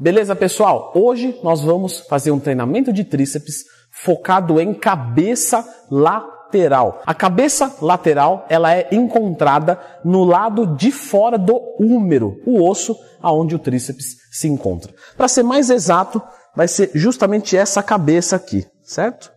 Beleza, pessoal? Hoje nós vamos fazer um treinamento de tríceps focado em cabeça lateral. A cabeça lateral, ela é encontrada no lado de fora do húmero, o osso aonde o tríceps se encontra. Para ser mais exato, vai ser justamente essa cabeça aqui, certo?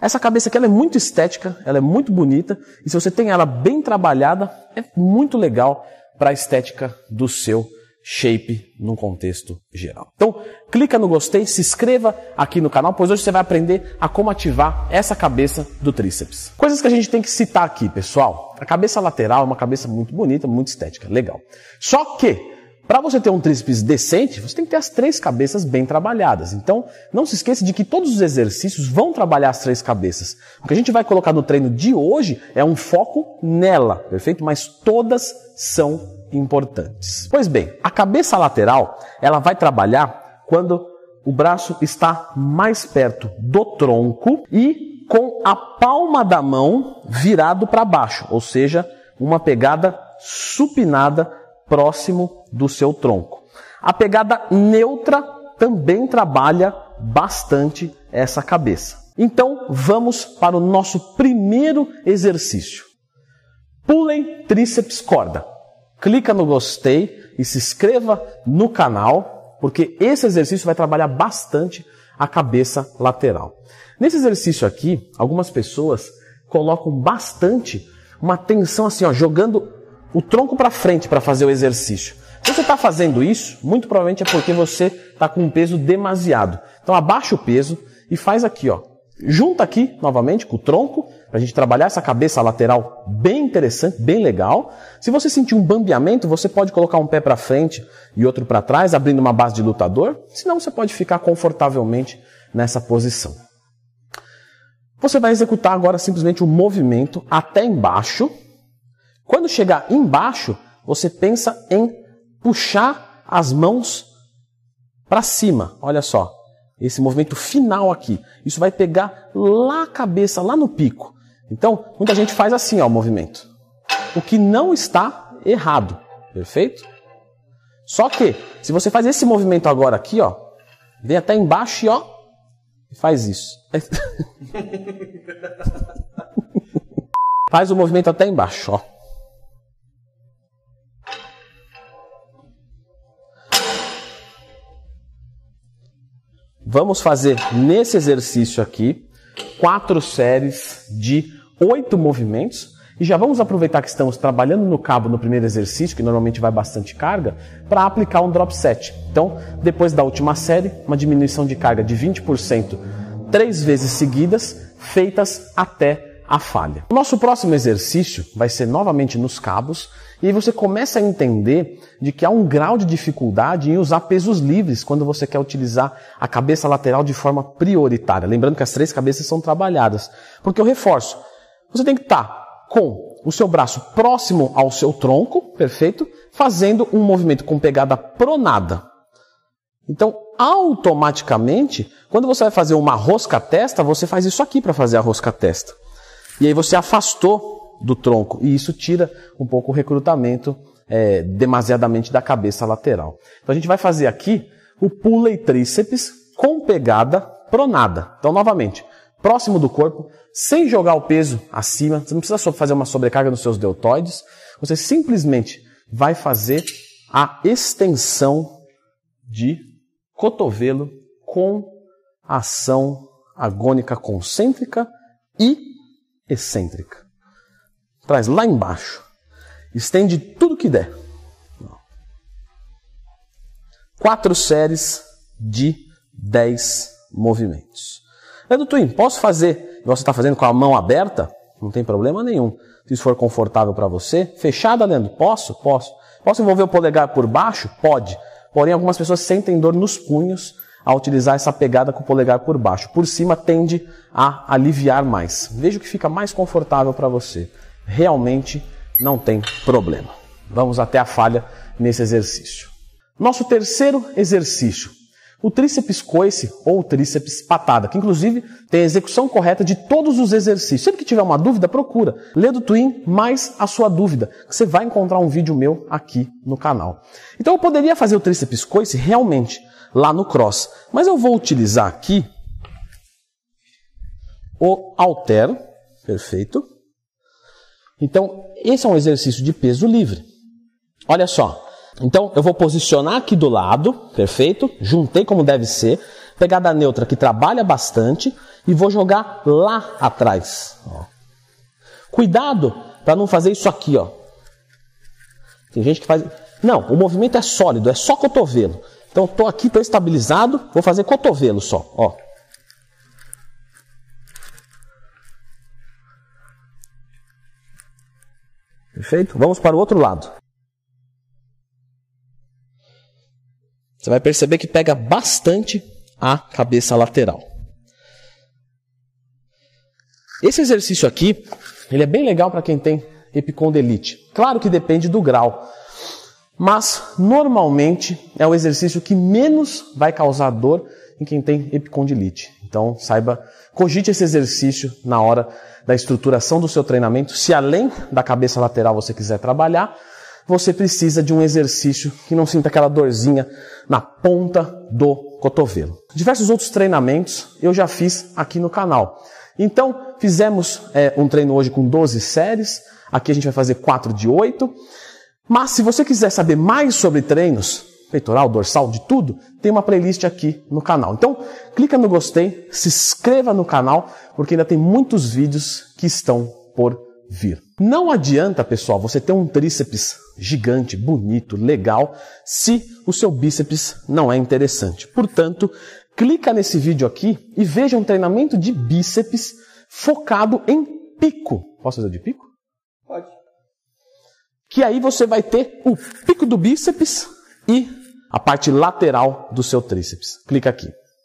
Essa cabeça aqui ela é muito estética, ela é muito bonita, e se você tem ela bem trabalhada, é muito legal para a estética do seu shape num contexto geral. Então, clica no gostei, se inscreva aqui no canal, pois hoje você vai aprender a como ativar essa cabeça do tríceps. Coisas que a gente tem que citar aqui, pessoal. A cabeça lateral é uma cabeça muito bonita, muito estética, legal. Só que, para você ter um tríceps decente, você tem que ter as três cabeças bem trabalhadas. Então, não se esqueça de que todos os exercícios vão trabalhar as três cabeças. O que a gente vai colocar no treino de hoje é um foco nela, perfeito? Mas todas são importantes. Pois bem, a cabeça lateral, ela vai trabalhar quando o braço está mais perto do tronco e com a palma da mão virado para baixo, ou seja, uma pegada supinada próximo do seu tronco. A pegada neutra também trabalha bastante essa cabeça. Então, vamos para o nosso primeiro exercício. Pulem tríceps corda clica no gostei e se inscreva no canal, porque esse exercício vai trabalhar bastante a cabeça lateral. Nesse exercício aqui, algumas pessoas colocam bastante uma tensão assim, ó, jogando o tronco para frente para fazer o exercício. Se você está fazendo isso, muito provavelmente é porque você está com um peso demasiado. Então abaixa o peso e faz aqui, ó, Junta aqui, novamente, com o tronco, para a gente trabalhar essa cabeça lateral bem interessante, bem legal. Se você sentir um bambeamento, você pode colocar um pé para frente e outro para trás, abrindo uma base de lutador. Senão, você pode ficar confortavelmente nessa posição. Você vai executar agora simplesmente o um movimento até embaixo. Quando chegar embaixo, você pensa em puxar as mãos para cima. Olha só, esse movimento final aqui. Isso vai pegar lá a cabeça, lá no pico. Então, muita gente faz assim, ó, o movimento. O que não está errado, perfeito? Só que, se você faz esse movimento agora aqui, ó, vem até embaixo e ó, faz isso. faz o movimento até embaixo, ó. Vamos fazer nesse exercício aqui quatro séries de oito movimentos. E já vamos aproveitar que estamos trabalhando no cabo no primeiro exercício, que normalmente vai bastante carga, para aplicar um drop set. Então, depois da última série, uma diminuição de carga de 20%, três vezes seguidas, feitas até a falha. O nosso próximo exercício vai ser novamente nos cabos, e você começa a entender de que há um grau de dificuldade em usar pesos livres quando você quer utilizar a cabeça lateral de forma prioritária. Lembrando que as três cabeças são trabalhadas. Porque eu reforço, você tem que estar com o seu braço próximo ao seu tronco, perfeito? Fazendo um movimento com pegada pronada. Então, automaticamente, quando você vai fazer uma rosca-testa, você faz isso aqui para fazer a rosca-testa. E aí você afastou do tronco. E isso tira um pouco o recrutamento é, demasiadamente da cabeça lateral. Então a gente vai fazer aqui o pulley tríceps com pegada pronada. Então, novamente, próximo do corpo, sem jogar o peso acima, você não precisa fazer uma sobrecarga nos seus deltoides, você simplesmente vai fazer a extensão de cotovelo com ação agônica concêntrica e excêntrica. Traz lá embaixo. Estende tudo que der. Quatro séries de dez movimentos. Leandro Twin, posso fazer, você está fazendo com a mão aberta? Não tem problema nenhum. Se isso for confortável para você. Fechada, Leandro? Posso? Posso. Posso envolver o polegar por baixo? Pode. Porém, algumas pessoas sentem dor nos punhos ao utilizar essa pegada com o polegar por baixo. Por cima tende a aliviar mais. Veja o que fica mais confortável para você realmente não tem problema. Vamos até a falha nesse exercício. Nosso terceiro exercício, o tríceps coice ou tríceps patada, que inclusive tem a execução correta de todos os exercícios. Sempre que tiver uma dúvida, procura. Lê do Twin mais a sua dúvida, que você vai encontrar um vídeo meu aqui no canal. Então eu poderia fazer o tríceps coice realmente lá no cross. Mas eu vou utilizar aqui o halter, perfeito. Então, esse é um exercício de peso livre. Olha só. Então, eu vou posicionar aqui do lado, perfeito? Juntei como deve ser. Pegada neutra que trabalha bastante e vou jogar lá atrás. Ó. Cuidado para não fazer isso aqui, ó. Tem gente que faz. Não, o movimento é sólido, é só cotovelo. Então, estou aqui, estou estabilizado, vou fazer cotovelo só, ó. Perfeito? Vamos para o outro lado. Você vai perceber que pega bastante a cabeça lateral. Esse exercício aqui, ele é bem legal para quem tem epicondilite. Claro que depende do grau, mas normalmente é o exercício que menos vai causar dor em quem tem epicondilite. Então, saiba, cogite esse exercício na hora da estruturação do seu treinamento. Se além da cabeça lateral você quiser trabalhar, você precisa de um exercício que não sinta aquela dorzinha na ponta do cotovelo. Diversos outros treinamentos eu já fiz aqui no canal. Então, fizemos é, um treino hoje com 12 séries. Aqui a gente vai fazer 4 de 8. Mas se você quiser saber mais sobre treinos, peitoral, dorsal, de tudo, tem uma playlist aqui no canal. Então, clica no gostei, se inscreva no canal, porque ainda tem muitos vídeos que estão por vir. Não adianta, pessoal, você ter um tríceps gigante, bonito, legal, se o seu bíceps não é interessante. Portanto, clica nesse vídeo aqui e veja um treinamento de bíceps focado em pico. Posso fazer de pico? Pode. Que aí você vai ter o pico do bíceps e a parte lateral do seu tríceps. Clica aqui.